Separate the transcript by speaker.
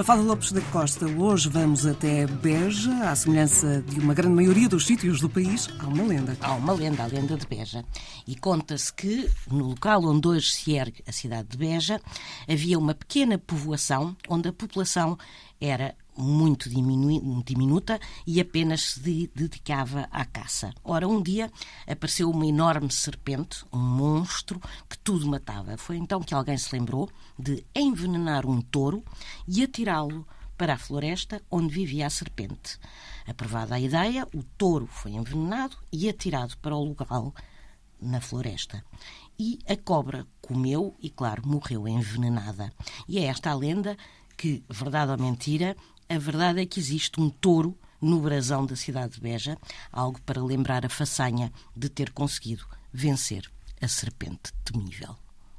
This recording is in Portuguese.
Speaker 1: Mafalda Lopes da Costa, hoje vamos até Beja, à semelhança de uma grande maioria dos sítios do país, há uma lenda.
Speaker 2: Há uma lenda, a lenda de Beja. E conta-se que, no local onde hoje se ergue a cidade de Beja, havia uma pequena povoação onde a população era muito diminuta e apenas se dedicava à caça. Ora, um dia apareceu uma enorme serpente, um monstro, que tudo matava. Foi então que alguém se lembrou de envenenar um touro e atirá-lo para a floresta onde vivia a serpente. Aprovada a ideia, o touro foi envenenado e atirado para o local na floresta. E a cobra comeu e, claro, morreu envenenada. E é esta a lenda que, verdade ou mentira, a verdade é que existe um touro no brasão da cidade de Beja, algo para lembrar a façanha de ter conseguido vencer a serpente temível.